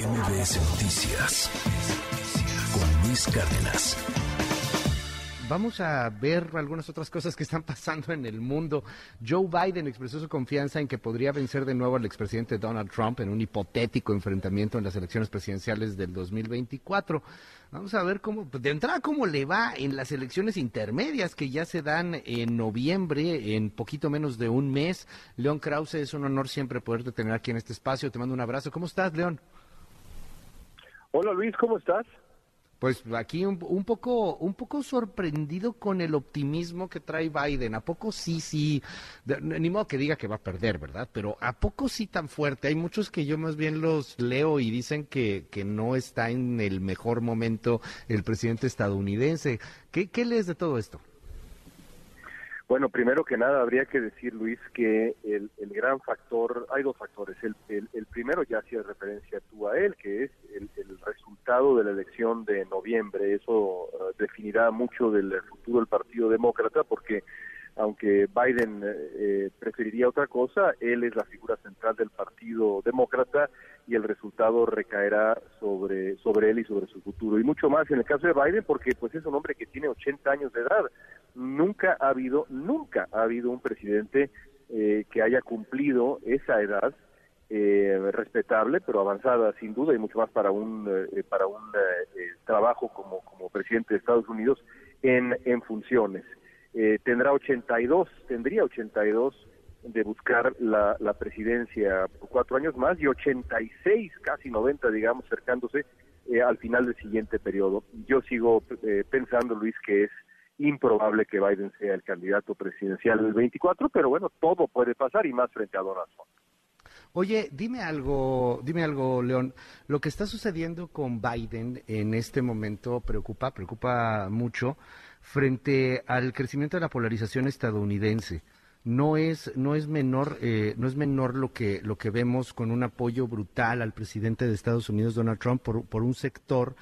MBS Noticias con Luis Cárdenas. Vamos a ver algunas otras cosas que están pasando en el mundo. Joe Biden expresó su confianza en que podría vencer de nuevo al expresidente Donald Trump en un hipotético enfrentamiento en las elecciones presidenciales del 2024. Vamos a ver cómo, de entrada, cómo le va en las elecciones intermedias que ya se dan en noviembre, en poquito menos de un mes. León Krause, es un honor siempre poderte tener aquí en este espacio. Te mando un abrazo. ¿Cómo estás, León? Hola Luis, ¿cómo estás? Pues aquí un, poco un poco sorprendido con el optimismo que trae Biden. ¿A poco sí, sí? ni modo que diga que va a perder, ¿verdad? Pero ¿a poco sí tan fuerte? Hay muchos que yo más bien los leo y dicen que, que no está en el mejor momento el presidente estadounidense. ¿Qué, qué lees de todo esto? Bueno, primero que nada habría que decir, Luis, que el, gran factor, hay dos factores. El, el, primero ya hacía referencia tú a él, que es el, resultado de la elección de noviembre. Eso eh, definirá mucho del futuro del Partido Demócrata, porque aunque Biden eh, preferiría otra cosa, él es la figura central del Partido Demócrata y el resultado recaerá sobre sobre él y sobre su futuro y mucho más en el caso de Biden porque pues es un hombre que tiene 80 años de edad nunca ha habido, nunca ha habido un presidente eh, que haya cumplido esa edad eh, respetable, pero avanzada sin duda y mucho más para un eh, para un trabajo como como presidente de Estados Unidos en en funciones. Tendrá 82, tendría 82 de buscar la, la presidencia por cuatro años más y 86, casi 90, digamos, acercándose al final del siguiente periodo. Yo sigo pensando, Luis, que es improbable que Biden sea el candidato presidencial del 24, pero bueno, todo puede pasar y más frente a Donald Trump. Oye, dime algo, dime algo, León. Lo que está sucediendo con Biden en este momento preocupa, preocupa mucho frente al crecimiento de la polarización estadounidense. No es, no es menor, eh, no es menor lo que lo que vemos con un apoyo brutal al presidente de Estados Unidos, Donald Trump, por, por un sector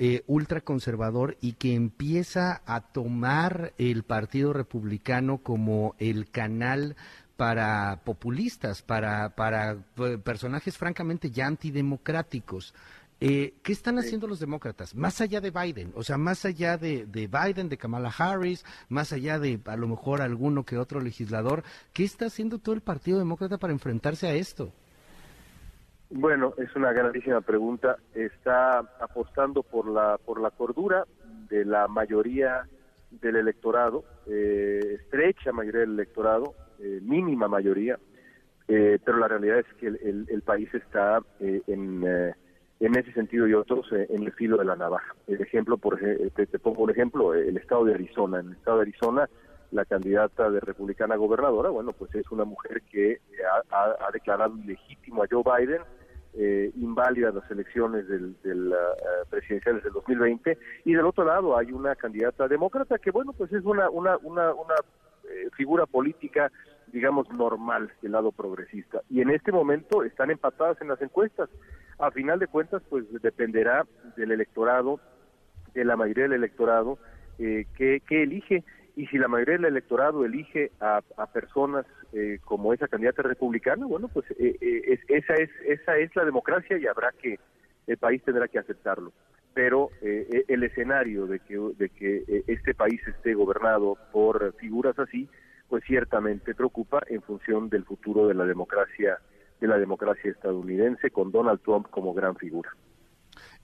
eh, ultraconservador y que empieza a tomar el Partido Republicano como el canal para populistas, para, para eh, personajes francamente ya antidemocráticos. Eh, ¿Qué están haciendo los demócratas? Más allá de Biden, o sea, más allá de, de, Biden, de Kamala Harris, más allá de a lo mejor alguno que otro legislador, ¿qué está haciendo todo el Partido Demócrata para enfrentarse a esto? Bueno, es una grandísima pregunta. Está apostando por la por la cordura de la mayoría del electorado, eh, estrecha mayoría del electorado, eh, mínima mayoría, eh, pero la realidad es que el, país está en, en ese sentido y otros en el filo de la navaja. El ejemplo, por te, te pongo un ejemplo, el estado de Arizona. En el estado de Arizona, la candidata de republicana gobernadora, bueno, pues es una mujer que ha, ha declarado ilegítimo a Joe Biden eh, inválidas las elecciones del, del uh, presidenciales del 2020 y del otro lado hay una candidata demócrata que bueno pues es una una una, una eh, figura política digamos normal del lado progresista. Y en este momento están empatadas en las encuestas. A final de cuentas pues dependerá del electorado de la mayoría del electorado eh, que, que elige. Y si la mayoría del electorado elige a, personas eh, como esa candidata republicana, bueno, pues eh, eh, esa es esa es la democracia y habrá que el país tendrá que aceptarlo. Pero e, el escenario de que de que este país esté gobernado por figuras así, pues ciertamente preocupa en función del futuro de la democracia de la democracia estadounidense con Donald Trump como gran figura.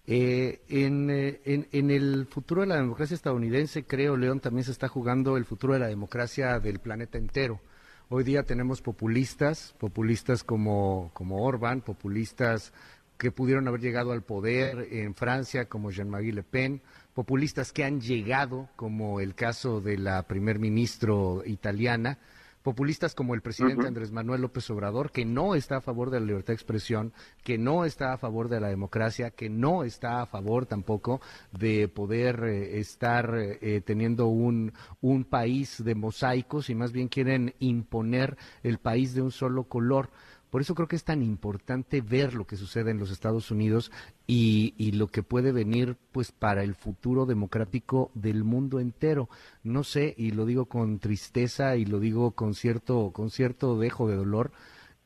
Eh, eh, en, en, el futuro de la democracia estadounidense, creo, León, también se está jugando el futuro de la democracia del planeta entero. Hoy día tenemos populistas, populistas como, como Orban, populistas que pudieron haber llegado al poder en Francia, como Jean-Marie Le Pen, populistas que han llegado, como el caso de la primer ministro italiana, populistas como el presidente Andrés Manuel López Obrador, que no está a favor de la libertad de expresión, que no está a favor de la democracia, que no está a favor tampoco de poder eh, estar eh, teniendo un, un país de mosaicos y más bien quieren imponer el país de un solo color. Por eso creo que es tan importante ver lo que sucede en los Estados Unidos y, lo que puede venir pues para el futuro democrático del mundo entero. No sé, y lo digo con tristeza y lo digo con cierto, con cierto dejo de dolor,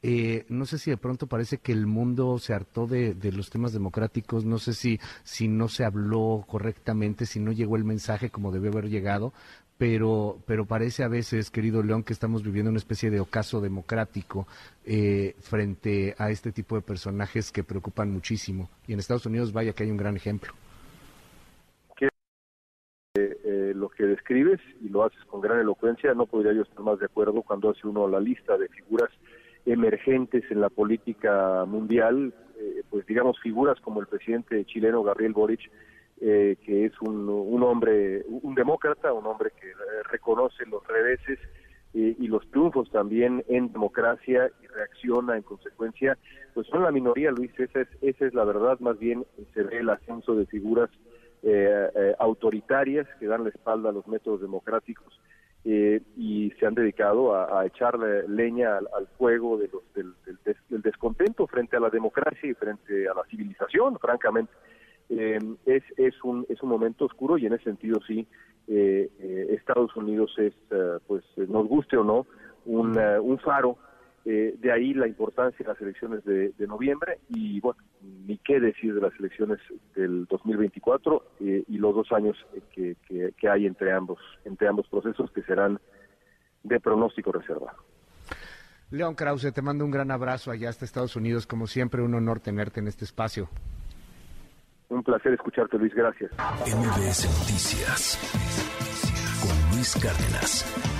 eh, no sé si de pronto parece que el mundo se hartó de, los temas democráticos, no sé si, si no se habló correctamente, si no llegó el mensaje como debió haber llegado, pero, pero parece a veces, querido León, que estamos viviendo una especie de ocaso democrático eh, frente a este tipo de personajes que preocupan muchísimo. Y en Estados Unidos, vaya que hay un gran ejemplo. Eh, lo que describes y lo haces con gran elocuencia, no podría yo estar más de acuerdo cuando hace uno la lista de figuras emergentes en la política mundial, eh, pues digamos figuras como el presidente chileno Gabriel Boric, eh, que es un, un, hombre, un demócrata, un hombre que reconoce los reveses y los triunfos también en democracia y reacciona en consecuencia, pues son la minoría, Luis, esa es, esa es la verdad, más bien se ve el ascenso de figuras eh, eh, autoritarias que dan la espalda a los métodos democráticos eh, y se han dedicado a, a echarle leña al, fuego de los, del, del, descontento frente a la democracia y frente a la civilización, francamente. Es, es, un, es un momento oscuro y en ese sentido sí, Estados Unidos es, pues nos guste o no, un, un faro eh, de ahí la importancia de las elecciones de, noviembre y, bueno, ni qué decir de las elecciones del 2024 eh, y los dos años que, que, hay entre ambos, entre ambos procesos que serán de pronóstico reservado. León Krause, te mando un gran abrazo allá hasta Estados Unidos. Como siempre, un honor tenerte en este espacio. Un placer escucharte, Luis. Gracias. MBS Noticias con Luis Cárdenas.